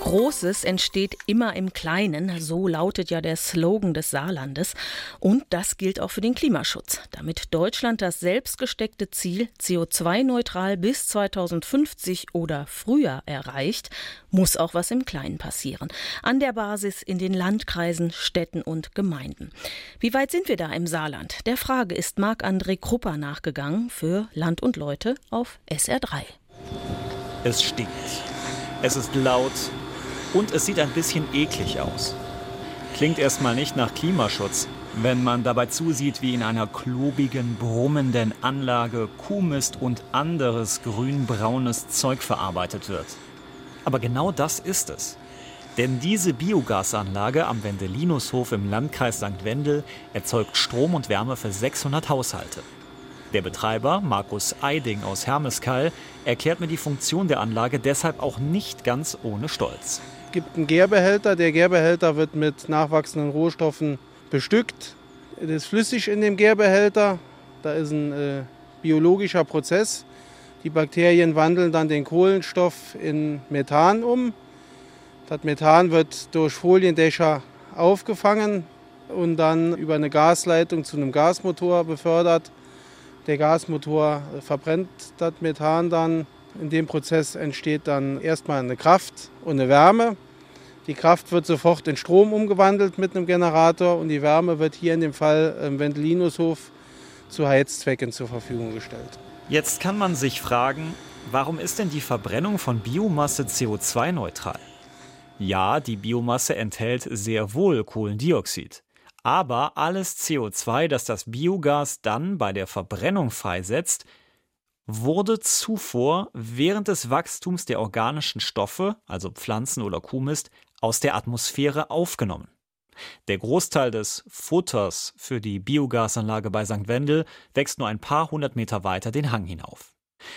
Großes entsteht immer im Kleinen, so lautet ja der Slogan des Saarlandes. Und das gilt auch für den Klimaschutz. Damit Deutschland das selbstgesteckte Ziel CO2-neutral bis 2050 oder früher erreicht, muss auch was im Kleinen passieren. An der Basis in den Landkreisen, Städten und Gemeinden. Wie weit sind wir da im Saarland? Der Frage ist Marc-André Krupper nachgegangen für Land und Leute auf SR3. Es stinkt. Es ist laut und es sieht ein bisschen eklig aus. Klingt erstmal nicht nach Klimaschutz, wenn man dabei zusieht, wie in einer klobigen, brummenden Anlage Kuhmist und anderes grünbraunes Zeug verarbeitet wird. Aber genau das ist es. Denn diese Biogasanlage am Wendelinushof im Landkreis St. Wendel erzeugt Strom und Wärme für 600 Haushalte. Der Betreiber, Markus Eiding aus Hermeskall, erklärt mir die Funktion der Anlage deshalb auch nicht ganz ohne Stolz. Gibt einen Gärbehälter. Der Gärbehälter wird mit nachwachsenden Rohstoffen bestückt. Es ist flüssig in dem Gärbehälter. Da ist ein äh, biologischer Prozess. Die Bakterien wandeln dann den Kohlenstoff in Methan um. Das Methan wird durch Foliendächer aufgefangen und dann über eine Gasleitung zu einem Gasmotor befördert. Der Gasmotor verbrennt das Methan dann. In dem Prozess entsteht dann erstmal eine Kraft und eine Wärme. Die Kraft wird sofort in Strom umgewandelt mit einem Generator und die Wärme wird hier in dem Fall im Wendelinushof zu Heizzwecken zur Verfügung gestellt. Jetzt kann man sich fragen, warum ist denn die Verbrennung von Biomasse CO2-neutral? Ja, die Biomasse enthält sehr wohl Kohlendioxid. Aber alles CO2, das das Biogas dann bei der Verbrennung freisetzt, wurde zuvor während des Wachstums der organischen Stoffe, also Pflanzen oder Kuhmist, aus der Atmosphäre aufgenommen. Der Großteil des Futters für die Biogasanlage bei St. Wendel wächst nur ein paar hundert Meter weiter den Hang hinauf.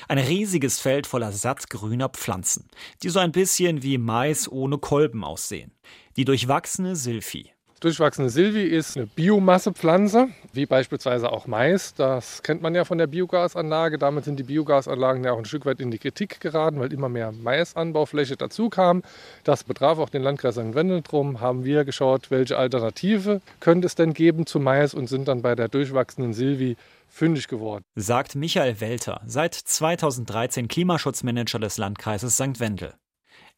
Ein riesiges Feld voller sattgrüner Pflanzen, die so ein bisschen wie Mais ohne Kolben aussehen. Die durchwachsene Silphi, Durchwachsene Silvi ist eine Biomassepflanze, wie beispielsweise auch Mais. Das kennt man ja von der Biogasanlage. Damit sind die Biogasanlagen ja auch ein Stück weit in die Kritik geraten, weil immer mehr Maisanbaufläche dazu kam. Das betraf auch den Landkreis St. Wendel. Drum haben wir geschaut, welche Alternative könnte es denn geben zu Mais und sind dann bei der durchwachsenen Silvi fündig geworden. Sagt Michael Welter, seit 2013 Klimaschutzmanager des Landkreises St. Wendel.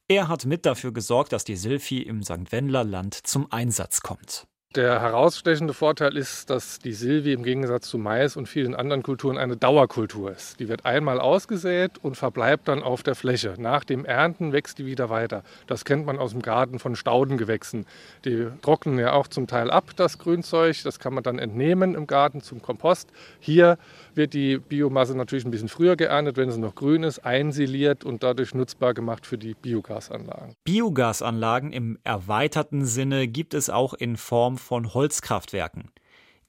Er hat mit dafür gesorgt, dass die Silphi im St. Wendler Land zum Einsatz kommt. Der herausstechende Vorteil ist, dass die Silvi im Gegensatz zu Mais und vielen anderen Kulturen eine Dauerkultur ist. Die wird einmal ausgesät und verbleibt dann auf der Fläche. Nach dem Ernten wächst die wieder weiter. Das kennt man aus dem Garten von Staudengewächsen. Die trocknen ja auch zum Teil ab, das Grünzeug. Das kann man dann entnehmen im Garten zum Kompost. Hier wird die Biomasse natürlich ein bisschen früher geerntet, wenn sie noch grün ist, einsiliert und dadurch nutzbar gemacht für die Biogasanlagen. Biogasanlagen im erweiterten Sinne gibt es auch in Form von Holzkraftwerken.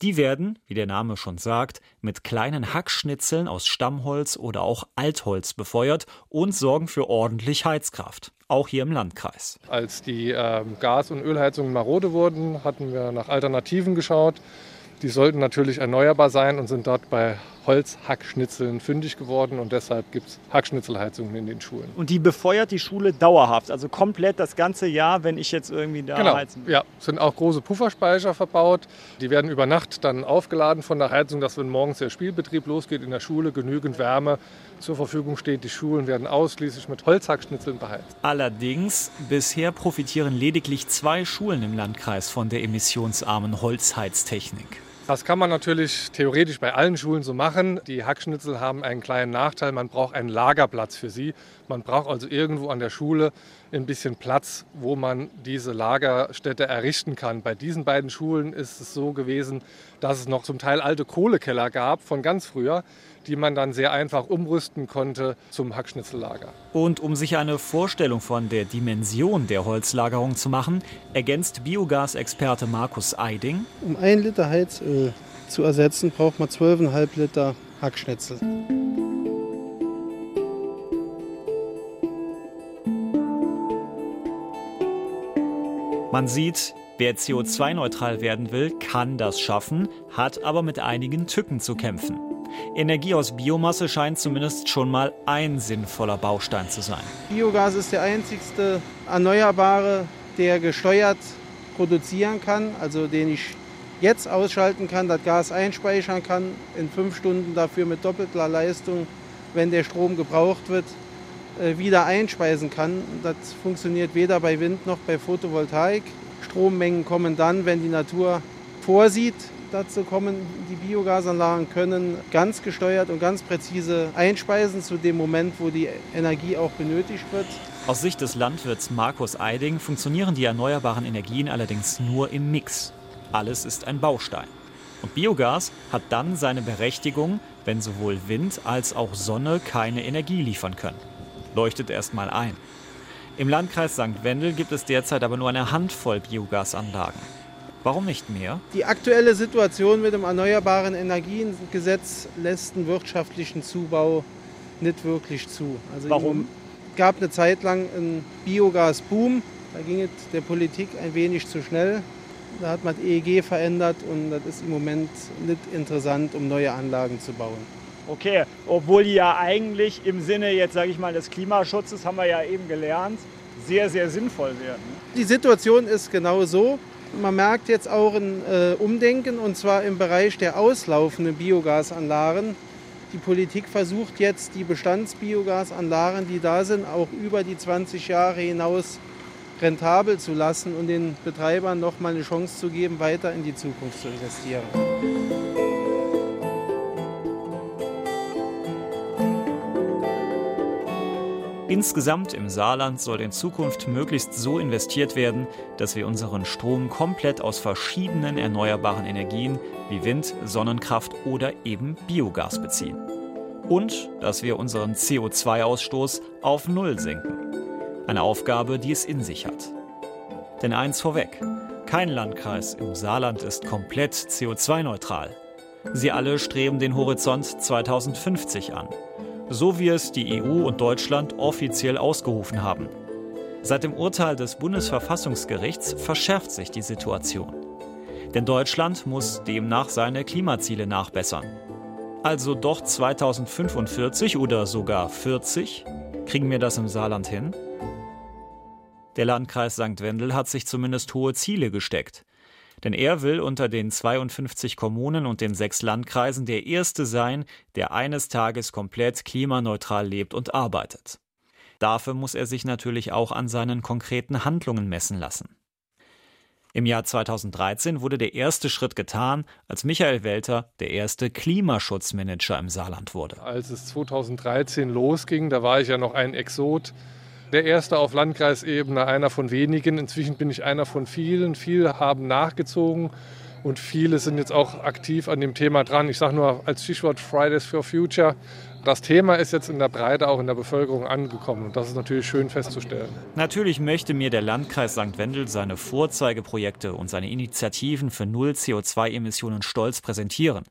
Die werden, wie der Name schon sagt, mit kleinen Hackschnitzeln aus Stammholz oder auch Altholz befeuert und sorgen für ordentlich Heizkraft, auch hier im Landkreis. Als die äh, Gas- und Ölheizungen marode wurden, hatten wir nach Alternativen geschaut. Die sollten natürlich erneuerbar sein und sind dort bei Holzhackschnitzeln fündig geworden und deshalb gibt es Hackschnitzelheizungen in den Schulen. Und die befeuert die Schule dauerhaft, also komplett das ganze Jahr, wenn ich jetzt irgendwie da genau. heizen will. Ja, es sind auch große Pufferspeicher verbaut. Die werden über Nacht dann aufgeladen von der Heizung, dass wenn morgens der Spielbetrieb losgeht in der Schule, genügend Wärme zur Verfügung steht. Die Schulen werden ausschließlich mit Holzhackschnitzeln beheizt. Allerdings, bisher profitieren lediglich zwei Schulen im Landkreis von der emissionsarmen Holzheiztechnik. Das kann man natürlich theoretisch bei allen Schulen so machen. Die Hackschnitzel haben einen kleinen Nachteil, man braucht einen Lagerplatz für sie. Man braucht also irgendwo an der Schule ein bisschen Platz, wo man diese Lagerstätte errichten kann. Bei diesen beiden Schulen ist es so gewesen, dass es noch zum Teil alte Kohlekeller gab von ganz früher, die man dann sehr einfach umrüsten konnte zum Hackschnitzellager. Und um sich eine Vorstellung von der Dimension der Holzlagerung zu machen, ergänzt Biogasexperte Markus Eiding. Um ein Liter Heizöl zu ersetzen, braucht man 12,5 Liter Hackschnitzel. Man sieht, wer CO2-neutral werden will, kann das schaffen, hat aber mit einigen Tücken zu kämpfen. Energie aus Biomasse scheint zumindest schon mal ein sinnvoller Baustein zu sein. Biogas ist der einzigste Erneuerbare, der gesteuert produzieren kann, also den ich jetzt ausschalten kann, das Gas einspeichern kann, in fünf Stunden dafür mit doppelter Leistung, wenn der Strom gebraucht wird, äh, wieder einspeisen kann. Das funktioniert weder bei Wind noch bei Photovoltaik. Strommengen kommen dann, wenn die Natur vorsieht. Dazu kommen die Biogasanlagen können ganz gesteuert und ganz präzise einspeisen zu dem Moment, wo die Energie auch benötigt wird. Aus Sicht des Landwirts Markus Eiding funktionieren die erneuerbaren Energien allerdings nur im Mix. Alles ist ein Baustein. Und Biogas hat dann seine Berechtigung, wenn sowohl Wind als auch Sonne keine Energie liefern können. Leuchtet erst mal ein. Im Landkreis St. Wendel gibt es derzeit aber nur eine Handvoll Biogasanlagen. Warum nicht mehr? Die aktuelle Situation mit dem Erneuerbaren Energiengesetz lässt einen wirtschaftlichen Zubau nicht wirklich zu. Also Warum? Es gab eine Zeit lang einen Biogasboom. Da ging es der Politik ein wenig zu schnell. Da hat man das EEG verändert und das ist im Moment nicht interessant, um neue Anlagen zu bauen. Okay, obwohl die ja eigentlich im Sinne jetzt, sage ich mal, des Klimaschutzes, haben wir ja eben gelernt, sehr, sehr sinnvoll werden. Die Situation ist genau so. Man merkt jetzt auch ein äh, Umdenken und zwar im Bereich der auslaufenden Biogasanlagen. Die Politik versucht jetzt, die Bestandsbiogasanlagen, die da sind, auch über die 20 Jahre hinaus rentabel zu lassen und den Betreibern noch mal eine Chance zu geben, weiter in die Zukunft zu investieren. Insgesamt im Saarland soll in Zukunft möglichst so investiert werden, dass wir unseren Strom komplett aus verschiedenen erneuerbaren Energien wie Wind, Sonnenkraft oder eben Biogas beziehen. Und dass wir unseren CO2-Ausstoß auf Null senken. Eine Aufgabe, die es in sich hat. Denn eins vorweg, kein Landkreis im Saarland ist komplett CO2-neutral. Sie alle streben den Horizont 2050 an, so wie es die EU und Deutschland offiziell ausgerufen haben. Seit dem Urteil des Bundesverfassungsgerichts verschärft sich die Situation. Denn Deutschland muss demnach seine Klimaziele nachbessern. Also doch 2045 oder sogar 40? Kriegen wir das im Saarland hin? Der Landkreis St. Wendel hat sich zumindest hohe Ziele gesteckt. Denn er will unter den 52 Kommunen und den sechs Landkreisen der erste sein, der eines Tages komplett klimaneutral lebt und arbeitet. Dafür muss er sich natürlich auch an seinen konkreten Handlungen messen lassen. Im Jahr 2013 wurde der erste Schritt getan, als Michael Welter der erste Klimaschutzmanager im Saarland wurde. Als es 2013 losging, da war ich ja noch ein Exot der erste auf Landkreisebene, einer von wenigen. Inzwischen bin ich einer von vielen. Viele haben nachgezogen und viele sind jetzt auch aktiv an dem Thema dran. Ich sage nur als Stichwort Fridays for Future. Das Thema ist jetzt in der Breite auch in der Bevölkerung angekommen und das ist natürlich schön festzustellen. Natürlich möchte mir der Landkreis St. Wendel seine Vorzeigeprojekte und seine Initiativen für Null CO2-Emissionen stolz präsentieren.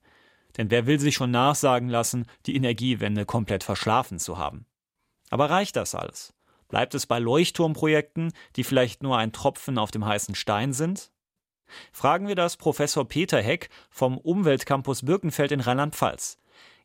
Denn wer will sich schon nachsagen lassen, die Energiewende komplett verschlafen zu haben? Aber reicht das alles? Bleibt es bei Leuchtturmprojekten, die vielleicht nur ein Tropfen auf dem heißen Stein sind? Fragen wir das Professor Peter Heck vom Umweltcampus Birkenfeld in Rheinland-Pfalz.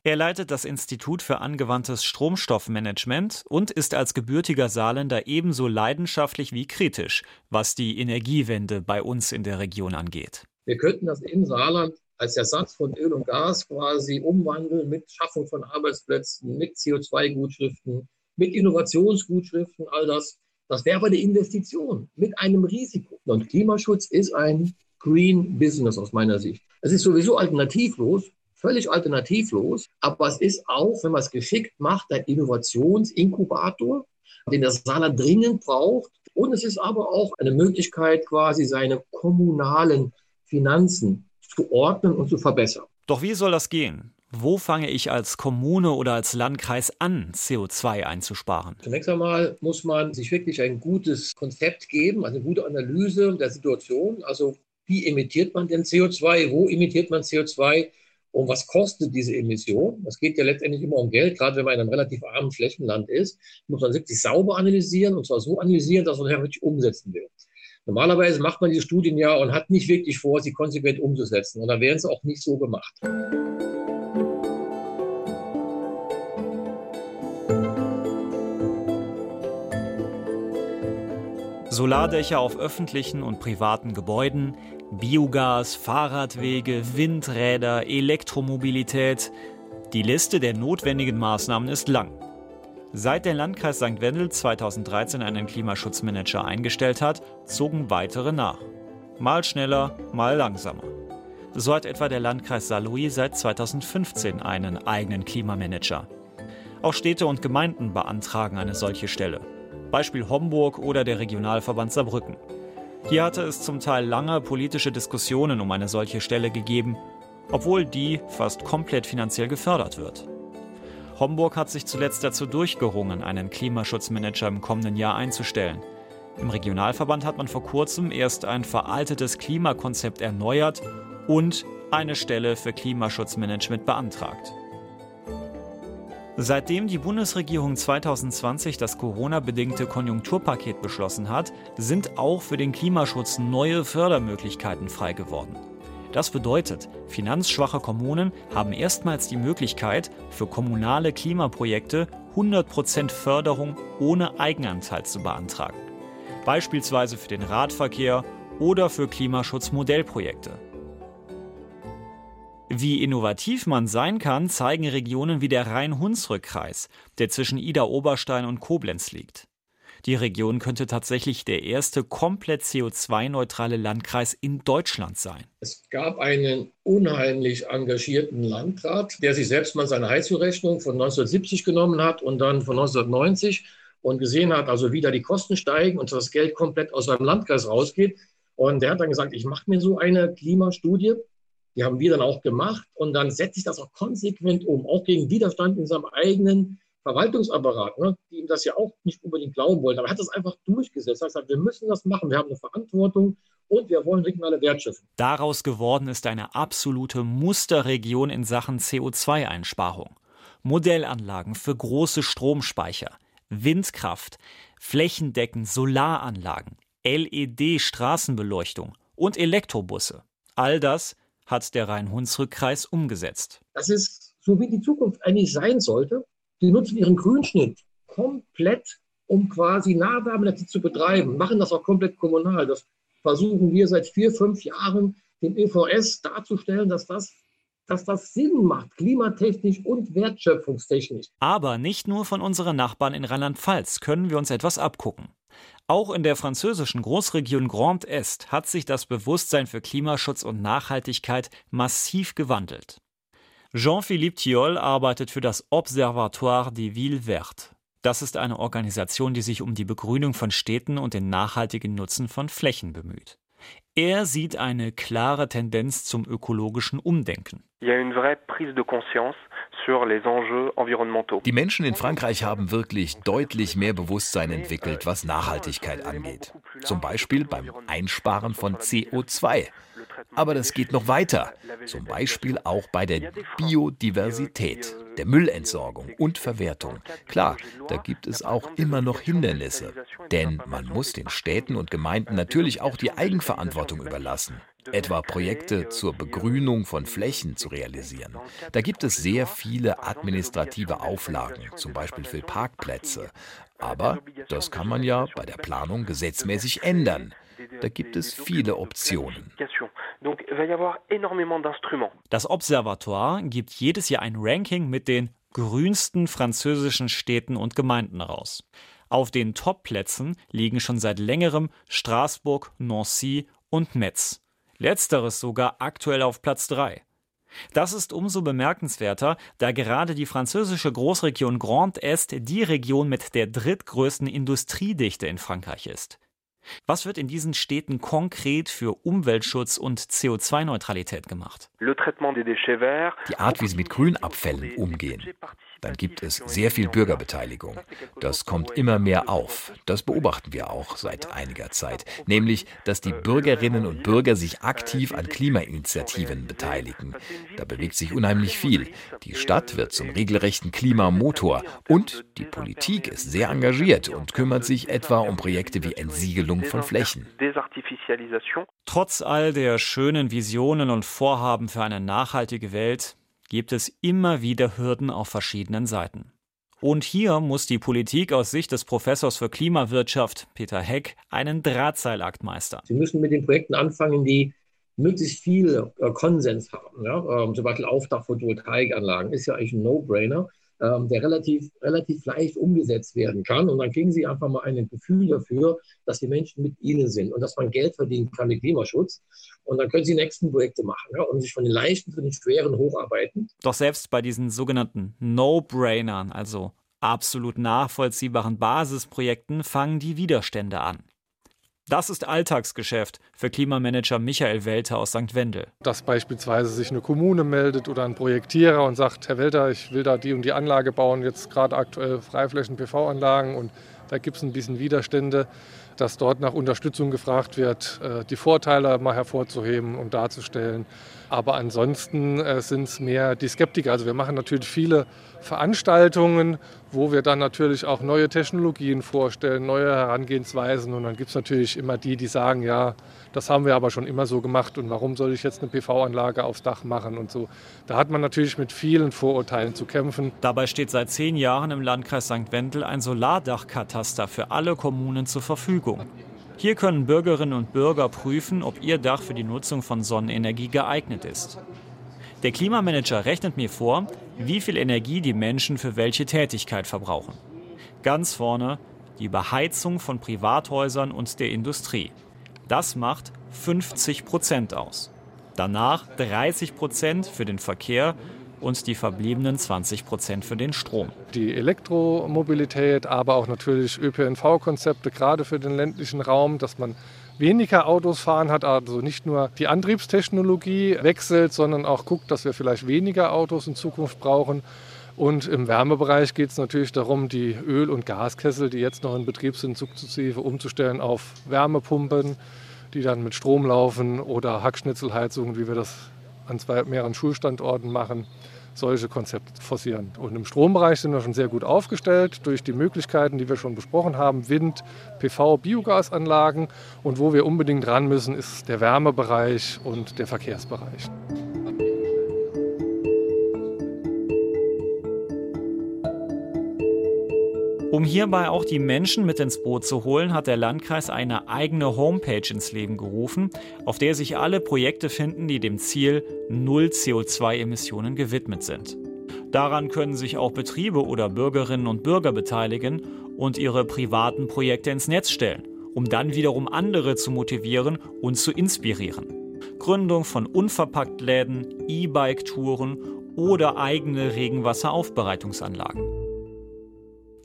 Er leitet das Institut für angewandtes Stromstoffmanagement und ist als gebürtiger Saarländer ebenso leidenschaftlich wie kritisch, was die Energiewende bei uns in der Region angeht. Wir könnten das im Saarland als Ersatz von Öl und Gas quasi umwandeln mit Schaffung von Arbeitsplätzen, mit CO2-Gutschriften, mit Innovationsgutschriften, all das. Das wäre aber eine Investition mit einem Risiko. Und Klimaschutz ist ein Green Business aus meiner Sicht. Es ist sowieso alternativlos, völlig alternativlos, aber es ist auch, wenn man es geschickt macht, ein Innovationsinkubator, den das Saarland dringend braucht. Und es ist aber auch eine Möglichkeit, quasi seine kommunalen Finanzen zu ordnen und zu verbessern. Doch wie soll das gehen? Wo fange ich als Kommune oder als Landkreis an, CO2 einzusparen? Zunächst einmal muss man sich wirklich ein gutes Konzept geben, also eine gute Analyse der Situation. Also wie emittiert man denn CO2? Wo emittiert man CO2? Und was kostet diese Emission? Das geht ja letztendlich immer um Geld, gerade wenn man in einem relativ armen Flächenland ist, muss man wirklich sauber analysieren und zwar so analysieren, dass man es wirklich umsetzen will. Normalerweise macht man diese Studien ja und hat nicht wirklich vor, sie konsequent umzusetzen. Und dann werden sie auch nicht so gemacht. Solardächer auf öffentlichen und privaten Gebäuden, Biogas, Fahrradwege, Windräder, Elektromobilität. Die Liste der notwendigen Maßnahmen ist lang. Seit der Landkreis St. Wendel 2013 einen Klimaschutzmanager eingestellt hat, zogen weitere nach. Mal schneller, mal langsamer. So hat etwa der Landkreis Saarlouis seit 2015 einen eigenen Klimamanager. Auch Städte und Gemeinden beantragen eine solche Stelle. Beispiel Homburg oder der Regionalverband Saarbrücken. Hier hatte es zum Teil lange politische Diskussionen um eine solche Stelle gegeben, obwohl die fast komplett finanziell gefördert wird. Homburg hat sich zuletzt dazu durchgerungen, einen Klimaschutzmanager im kommenden Jahr einzustellen. Im Regionalverband hat man vor kurzem erst ein veraltetes Klimakonzept erneuert und eine Stelle für Klimaschutzmanagement beantragt. Seitdem die Bundesregierung 2020 das Corona-bedingte Konjunkturpaket beschlossen hat, sind auch für den Klimaschutz neue Fördermöglichkeiten frei geworden. Das bedeutet, finanzschwache Kommunen haben erstmals die Möglichkeit, für kommunale Klimaprojekte 100% Förderung ohne Eigenanteil zu beantragen. Beispielsweise für den Radverkehr oder für Klimaschutzmodellprojekte. Wie innovativ man sein kann, zeigen Regionen wie der Rhein-Hunsrück-Kreis, der zwischen Ida-Oberstein und Koblenz liegt. Die Region könnte tatsächlich der erste komplett CO2-neutrale Landkreis in Deutschland sein. Es gab einen unheimlich engagierten Landrat, der sich selbst mal seine Heizungsrechnung von 1970 genommen hat und dann von 1990 und gesehen hat, also wie da die Kosten steigen und das Geld komplett aus seinem Landkreis rausgeht. Und der hat dann gesagt, ich mache mir so eine Klimastudie. Die haben wir dann auch gemacht und dann setze ich das auch konsequent um, auch gegen Widerstand in seinem eigenen Verwaltungsapparat, ne, die ihm das ja auch nicht unbedingt glauben wollten, aber er hat das einfach durchgesetzt. Er hat gesagt, wir müssen das machen, wir haben eine Verantwortung und wir wollen regionale Wertschöpfung. Daraus geworden ist eine absolute Musterregion in Sachen CO2-Einsparung. Modellanlagen für große Stromspeicher, Windkraft, flächendeckend Solaranlagen, LED-Straßenbeleuchtung und Elektrobusse. All das hat der Rhein-Hunsrück-Kreis umgesetzt. Das ist so, wie die Zukunft eigentlich sein sollte. Die nutzen ihren Grünschnitt komplett, um quasi Nahwärmenetze zu betreiben, machen das auch komplett kommunal. Das versuchen wir seit vier, fünf Jahren dem EVS darzustellen, dass das dass das Sinn macht, klimatechnisch und wertschöpfungstechnisch. Aber nicht nur von unseren Nachbarn in Rheinland-Pfalz können wir uns etwas abgucken. Auch in der französischen Großregion Grand Est hat sich das Bewusstsein für Klimaschutz und Nachhaltigkeit massiv gewandelt. Jean-Philippe Thiol arbeitet für das Observatoire des Villes Vertes. Das ist eine Organisation, die sich um die Begrünung von Städten und den nachhaltigen Nutzen von Flächen bemüht. Er sieht eine klare Tendenz zum ökologischen Umdenken. Die Menschen in Frankreich haben wirklich deutlich mehr Bewusstsein entwickelt, was Nachhaltigkeit angeht. Zum Beispiel beim Einsparen von CO2. Aber das geht noch weiter. Zum Beispiel auch bei der Biodiversität, der Müllentsorgung und Verwertung. Klar, da gibt es auch immer noch Hindernisse. Denn man muss den Städten und Gemeinden natürlich auch die Eigenverantwortung überlassen etwa Projekte zur Begrünung von Flächen zu realisieren. Da gibt es sehr viele administrative Auflagen, zum Beispiel für Parkplätze. Aber das kann man ja bei der Planung gesetzmäßig ändern. Da gibt es viele Optionen. Das Observatoire gibt jedes Jahr ein Ranking mit den grünsten französischen Städten und Gemeinden raus. Auf den Top-Plätzen liegen schon seit längerem Straßburg, Nancy und Metz. Letzteres sogar aktuell auf Platz 3. Das ist umso bemerkenswerter, da gerade die französische Großregion Grand Est die Region mit der drittgrößten Industriedichte in Frankreich ist. Was wird in diesen Städten konkret für Umweltschutz und CO2-Neutralität gemacht? Die Art, wie sie mit Grünabfällen umgehen. Dann gibt es sehr viel Bürgerbeteiligung. Das kommt immer mehr auf. Das beobachten wir auch seit einiger Zeit. Nämlich, dass die Bürgerinnen und Bürger sich aktiv an Klimainitiativen beteiligen. Da bewegt sich unheimlich viel. Die Stadt wird zum regelrechten Klimamotor und die Politik ist sehr engagiert und kümmert sich etwa um Projekte wie Entsiegelung von Flächen. Trotz all der schönen Visionen und Vorhaben für eine nachhaltige Welt gibt es immer wieder Hürden auf verschiedenen Seiten. Und hier muss die Politik aus Sicht des Professors für Klimawirtschaft, Peter Heck, einen Drahtseilakt meistern. Sie müssen mit den Projekten anfangen, die möglichst viel äh, Konsens haben. Ja? Ähm, zum Beispiel Aufdach-Photovoltaikanlagen ist ja eigentlich ein No-Brainer ähm, der relativ, relativ leicht umgesetzt werden kann. Und dann kriegen Sie einfach mal ein Gefühl dafür, dass die Menschen mit Ihnen sind und dass man Geld verdienen kann mit Klimaschutz. Und dann können Sie die nächsten Projekte machen ja, und sich von den leichten zu den schweren hocharbeiten. Doch selbst bei diesen sogenannten No-Brainern, also absolut nachvollziehbaren Basisprojekten, fangen die Widerstände an. Das ist Alltagsgeschäft für Klimamanager Michael Welter aus St. Wendel. Dass beispielsweise sich eine Kommune meldet oder ein Projektierer und sagt, Herr Welter, ich will da die und die Anlage bauen, jetzt gerade aktuell Freiflächen-PV-Anlagen und da gibt es ein bisschen Widerstände, dass dort nach Unterstützung gefragt wird, äh, die Vorteile mal hervorzuheben und darzustellen. Aber ansonsten äh, sind es mehr die Skeptiker. Also wir machen natürlich viele Veranstaltungen, wo wir dann natürlich auch neue Technologien vorstellen, neue Herangehensweisen. Und dann gibt es natürlich immer die, die sagen, ja, das haben wir aber schon immer so gemacht und warum soll ich jetzt eine PV-Anlage aufs Dach machen und so. Da hat man natürlich mit vielen Vorurteilen zu kämpfen. Dabei steht seit zehn Jahren im Landkreis St. Wendel ein Solardachkataster für alle Kommunen zur Verfügung. Hier können Bürgerinnen und Bürger prüfen, ob ihr Dach für die Nutzung von Sonnenenergie geeignet ist. Der Klimamanager rechnet mir vor, wie viel Energie die Menschen für welche Tätigkeit verbrauchen. Ganz vorne die Beheizung von Privathäusern und der Industrie. Das macht 50 Prozent aus. Danach 30 Prozent für den Verkehr und die verbliebenen 20 Prozent für den Strom. Die Elektromobilität, aber auch natürlich ÖPNV-Konzepte, gerade für den ländlichen Raum, dass man weniger Autos fahren hat, also nicht nur die Antriebstechnologie wechselt, sondern auch guckt, dass wir vielleicht weniger Autos in Zukunft brauchen. Und im Wärmebereich geht es natürlich darum, die Öl- und Gaskessel, die jetzt noch in Betrieb sind, sukzessive umzustellen auf Wärmepumpen, die dann mit Strom laufen oder Hackschnitzelheizungen, wie wir das an zwei, mehreren Schulstandorten machen solche Konzepte forcieren. Und im Strombereich sind wir schon sehr gut aufgestellt durch die Möglichkeiten, die wir schon besprochen haben, Wind, PV, Biogasanlagen. Und wo wir unbedingt ran müssen, ist der Wärmebereich und der Verkehrsbereich. Um hierbei auch die Menschen mit ins Boot zu holen, hat der Landkreis eine eigene Homepage ins Leben gerufen, auf der sich alle Projekte finden, die dem Ziel Null CO2-Emissionen gewidmet sind. Daran können sich auch Betriebe oder Bürgerinnen und Bürger beteiligen und ihre privaten Projekte ins Netz stellen, um dann wiederum andere zu motivieren und zu inspirieren. Gründung von Unverpacktläden, E-Bike-Touren oder eigene Regenwasseraufbereitungsanlagen.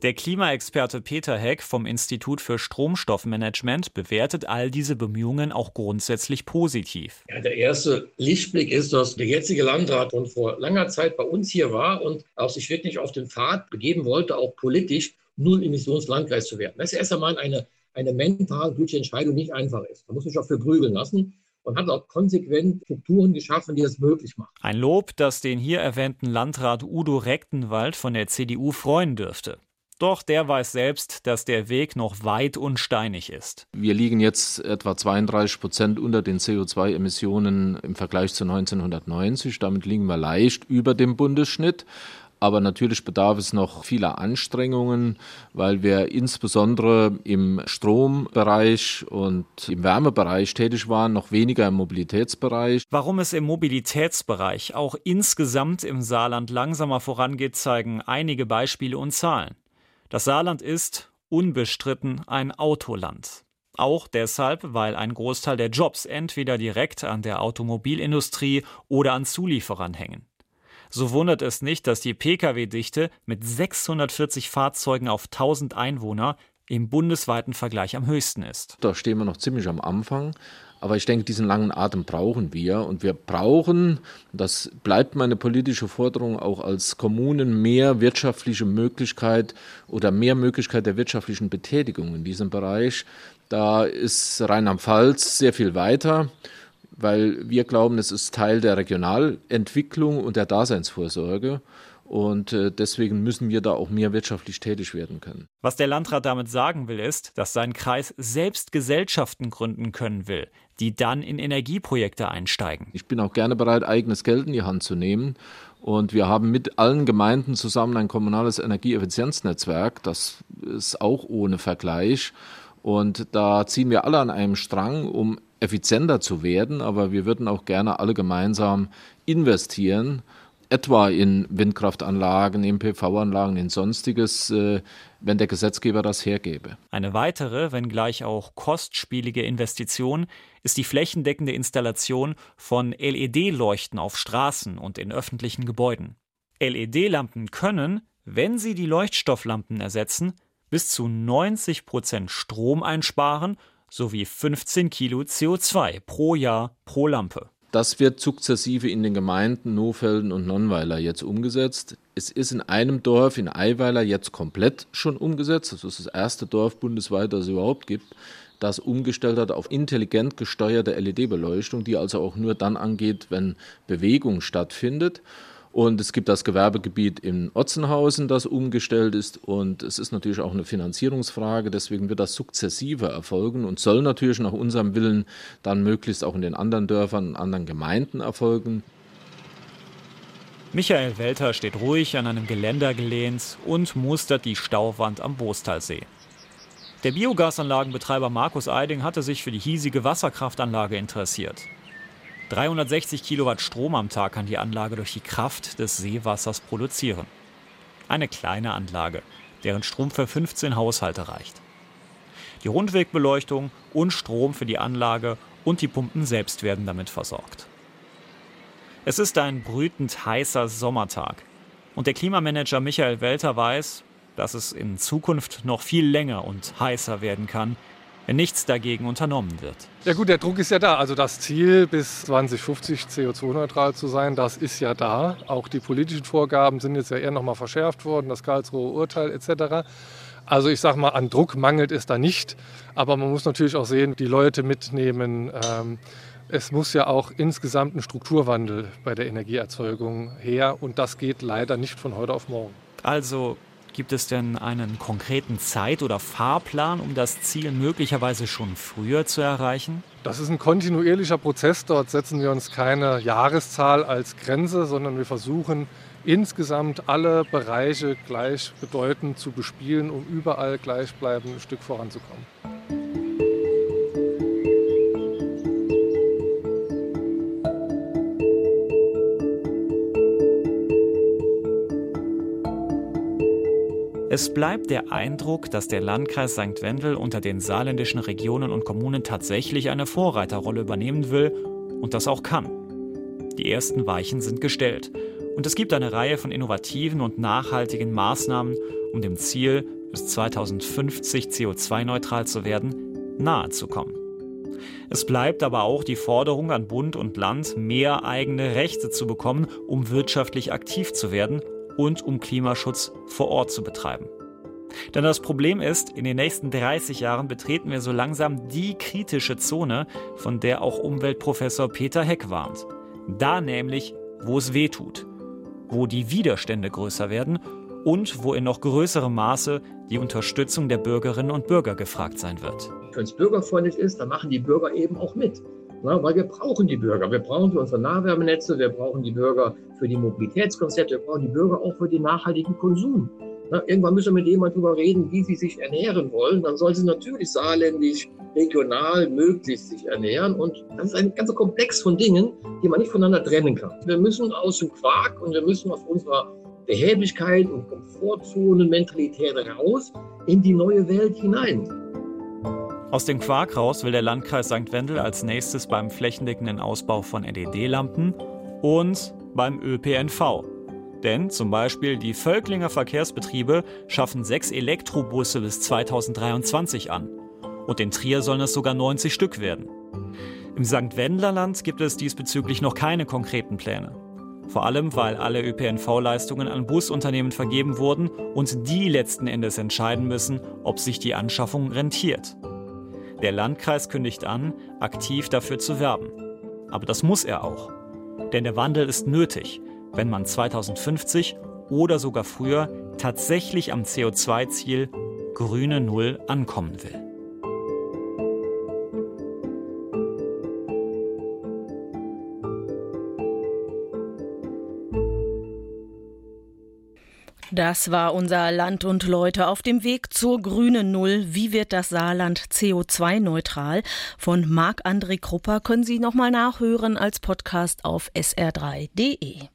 Der Klimaexperte Peter Heck vom Institut für Stromstoffmanagement bewertet all diese Bemühungen auch grundsätzlich positiv. Ja, der erste Lichtblick ist, dass der jetzige Landrat schon vor langer Zeit bei uns hier war und auch sich wirklich auf den Pfad begeben wollte, auch politisch Null-Emissionslandkreis zu werden. Das ist erst einmal eine, eine mental gültige Entscheidung, nicht einfach ist. Da muss man sich auch für grübeln lassen und hat auch konsequent Strukturen geschaffen, die das möglich machen. Ein Lob, das den hier erwähnten Landrat Udo Rechtenwald von der CDU freuen dürfte. Doch der weiß selbst, dass der Weg noch weit und steinig ist. Wir liegen jetzt etwa 32 Prozent unter den CO2-Emissionen im Vergleich zu 1990. Damit liegen wir leicht über dem Bundesschnitt. Aber natürlich bedarf es noch vieler Anstrengungen, weil wir insbesondere im Strombereich und im Wärmebereich tätig waren, noch weniger im Mobilitätsbereich. Warum es im Mobilitätsbereich auch insgesamt im Saarland langsamer vorangeht, zeigen einige Beispiele und Zahlen. Das Saarland ist unbestritten ein Autoland. Auch deshalb, weil ein Großteil der Jobs entweder direkt an der Automobilindustrie oder an Zulieferern hängen. So wundert es nicht, dass die Pkw-Dichte mit 640 Fahrzeugen auf 1000 Einwohner im bundesweiten Vergleich am höchsten ist. Da stehen wir noch ziemlich am Anfang. Aber ich denke, diesen langen Atem brauchen wir. Und wir brauchen, das bleibt meine politische Forderung, auch als Kommunen mehr wirtschaftliche Möglichkeit oder mehr Möglichkeit der wirtschaftlichen Betätigung in diesem Bereich. Da ist Rheinland-Pfalz sehr viel weiter weil wir glauben, es ist Teil der Regionalentwicklung und der Daseinsvorsorge. Und äh, deswegen müssen wir da auch mehr wirtschaftlich tätig werden können. Was der Landrat damit sagen will, ist, dass sein Kreis selbst Gesellschaften gründen können will, die dann in Energieprojekte einsteigen. Ich bin auch gerne bereit, eigenes Geld in die Hand zu nehmen Und wir haben mit allen Gemeinden zusammen ein kommunales Energieeffizienznetzwerk. Das ist auch ohne Vergleich. Und da ziehen wir alle an einem Strang, um effizienter zu werden. Aber wir würden auch gerne alle gemeinsam investieren etwa in Windkraftanlagen, in PV-Anlagen, in sonstiges, äh, wenn der Gesetzgeber das hergebe. Eine weitere, wenngleich auch kostspielige Investition ist die flächendeckende Installation von LED-Leuchten auf Straßen und in öffentlichen Gebäuden. LED-Lampen können, wenn sie die Leuchtstofflampen ersetzen, bis zu 90 Prozent Strom einsparen sowie 15 Kilo CO2 pro Jahr pro Lampe. Das wird sukzessive in den Gemeinden Nofelden und Nonnweiler jetzt umgesetzt. Es ist in einem Dorf, in Eiweiler, jetzt komplett schon umgesetzt. Das ist das erste Dorf bundesweit, das es überhaupt gibt, das umgestellt hat auf intelligent gesteuerte LED-Beleuchtung, die also auch nur dann angeht, wenn Bewegung stattfindet. Und es gibt das Gewerbegebiet in Otzenhausen, das umgestellt ist. Und es ist natürlich auch eine Finanzierungsfrage. Deswegen wird das sukzessive erfolgen und soll natürlich nach unserem Willen dann möglichst auch in den anderen Dörfern und anderen Gemeinden erfolgen. Michael Welter steht ruhig an einem Geländer gelehnt und mustert die Stauwand am Boostalsee. Der Biogasanlagenbetreiber Markus Eiding hatte sich für die hiesige Wasserkraftanlage interessiert. 360 Kilowatt Strom am Tag kann die Anlage durch die Kraft des Seewassers produzieren. Eine kleine Anlage, deren Strom für 15 Haushalte reicht. Die Rundwegbeleuchtung und Strom für die Anlage und die Pumpen selbst werden damit versorgt. Es ist ein brütend heißer Sommertag und der Klimamanager Michael Welter weiß, dass es in Zukunft noch viel länger und heißer werden kann, wenn nichts dagegen unternommen wird. Ja gut, der Druck ist ja da. Also das Ziel, bis 2050 CO2-neutral zu sein, das ist ja da. Auch die politischen Vorgaben sind jetzt ja eher nochmal verschärft worden, das Karlsruher Urteil etc. Also ich sage mal, an Druck mangelt es da nicht. Aber man muss natürlich auch sehen, die Leute mitnehmen. Ähm, es muss ja auch insgesamt ein Strukturwandel bei der Energieerzeugung her. Und das geht leider nicht von heute auf morgen. Also Gibt es denn einen konkreten Zeit- oder Fahrplan, um das Ziel möglicherweise schon früher zu erreichen? Das ist ein kontinuierlicher Prozess. Dort setzen wir uns keine Jahreszahl als Grenze, sondern wir versuchen insgesamt alle Bereiche gleichbedeutend zu bespielen, um überall gleichbleibend ein Stück voranzukommen. Es bleibt der Eindruck, dass der Landkreis St. Wendel unter den saarländischen Regionen und Kommunen tatsächlich eine Vorreiterrolle übernehmen will und das auch kann. Die ersten Weichen sind gestellt und es gibt eine Reihe von innovativen und nachhaltigen Maßnahmen, um dem Ziel, bis 2050 CO2-neutral zu werden, nahe zu kommen. Es bleibt aber auch die Forderung an Bund und Land, mehr eigene Rechte zu bekommen, um wirtschaftlich aktiv zu werden und um Klimaschutz vor Ort zu betreiben. Denn das Problem ist, in den nächsten 30 Jahren betreten wir so langsam die kritische Zone, von der auch Umweltprofessor Peter Heck warnt. Da nämlich, wo es weh tut, wo die Widerstände größer werden und wo in noch größerem Maße die Unterstützung der Bürgerinnen und Bürger gefragt sein wird. Wenn es bürgerfreundlich ist, dann machen die Bürger eben auch mit. Na, weil wir brauchen die Bürger. Wir brauchen für unsere Nahwärmenetze, wir brauchen die Bürger für die Mobilitätskonzepte, wir brauchen die Bürger auch für den nachhaltigen Konsum. Na, irgendwann müssen wir mit jemandem darüber reden, wie sie sich ernähren wollen. Dann sollen sie natürlich saarländisch, regional möglichst sich ernähren. Und das ist ein ganzer Komplex von Dingen, die man nicht voneinander trennen kann. Wir müssen aus dem Quark und wir müssen aus unserer Behäbigkeit und Komfortzonenmentalität raus in die neue Welt hinein. Aus dem Quark raus will der Landkreis St. Wendel als nächstes beim flächendeckenden Ausbau von LED-Lampen und beim ÖPNV. Denn zum Beispiel die Völklinger Verkehrsbetriebe schaffen sechs Elektrobusse bis 2023 an. Und in Trier sollen es sogar 90 Stück werden. Im St. Wendlerland gibt es diesbezüglich noch keine konkreten Pläne. Vor allem, weil alle ÖPNV-Leistungen an Busunternehmen vergeben wurden und die letzten Endes entscheiden müssen, ob sich die Anschaffung rentiert. Der Landkreis kündigt an, aktiv dafür zu werben. Aber das muss er auch. Denn der Wandel ist nötig, wenn man 2050 oder sogar früher tatsächlich am CO2-Ziel grüne Null ankommen will. Das war unser Land und Leute auf dem Weg zur grünen Null. Wie wird das Saarland CO2-neutral? Von Marc-André Krupper können Sie nochmal nachhören als Podcast auf sr3.de.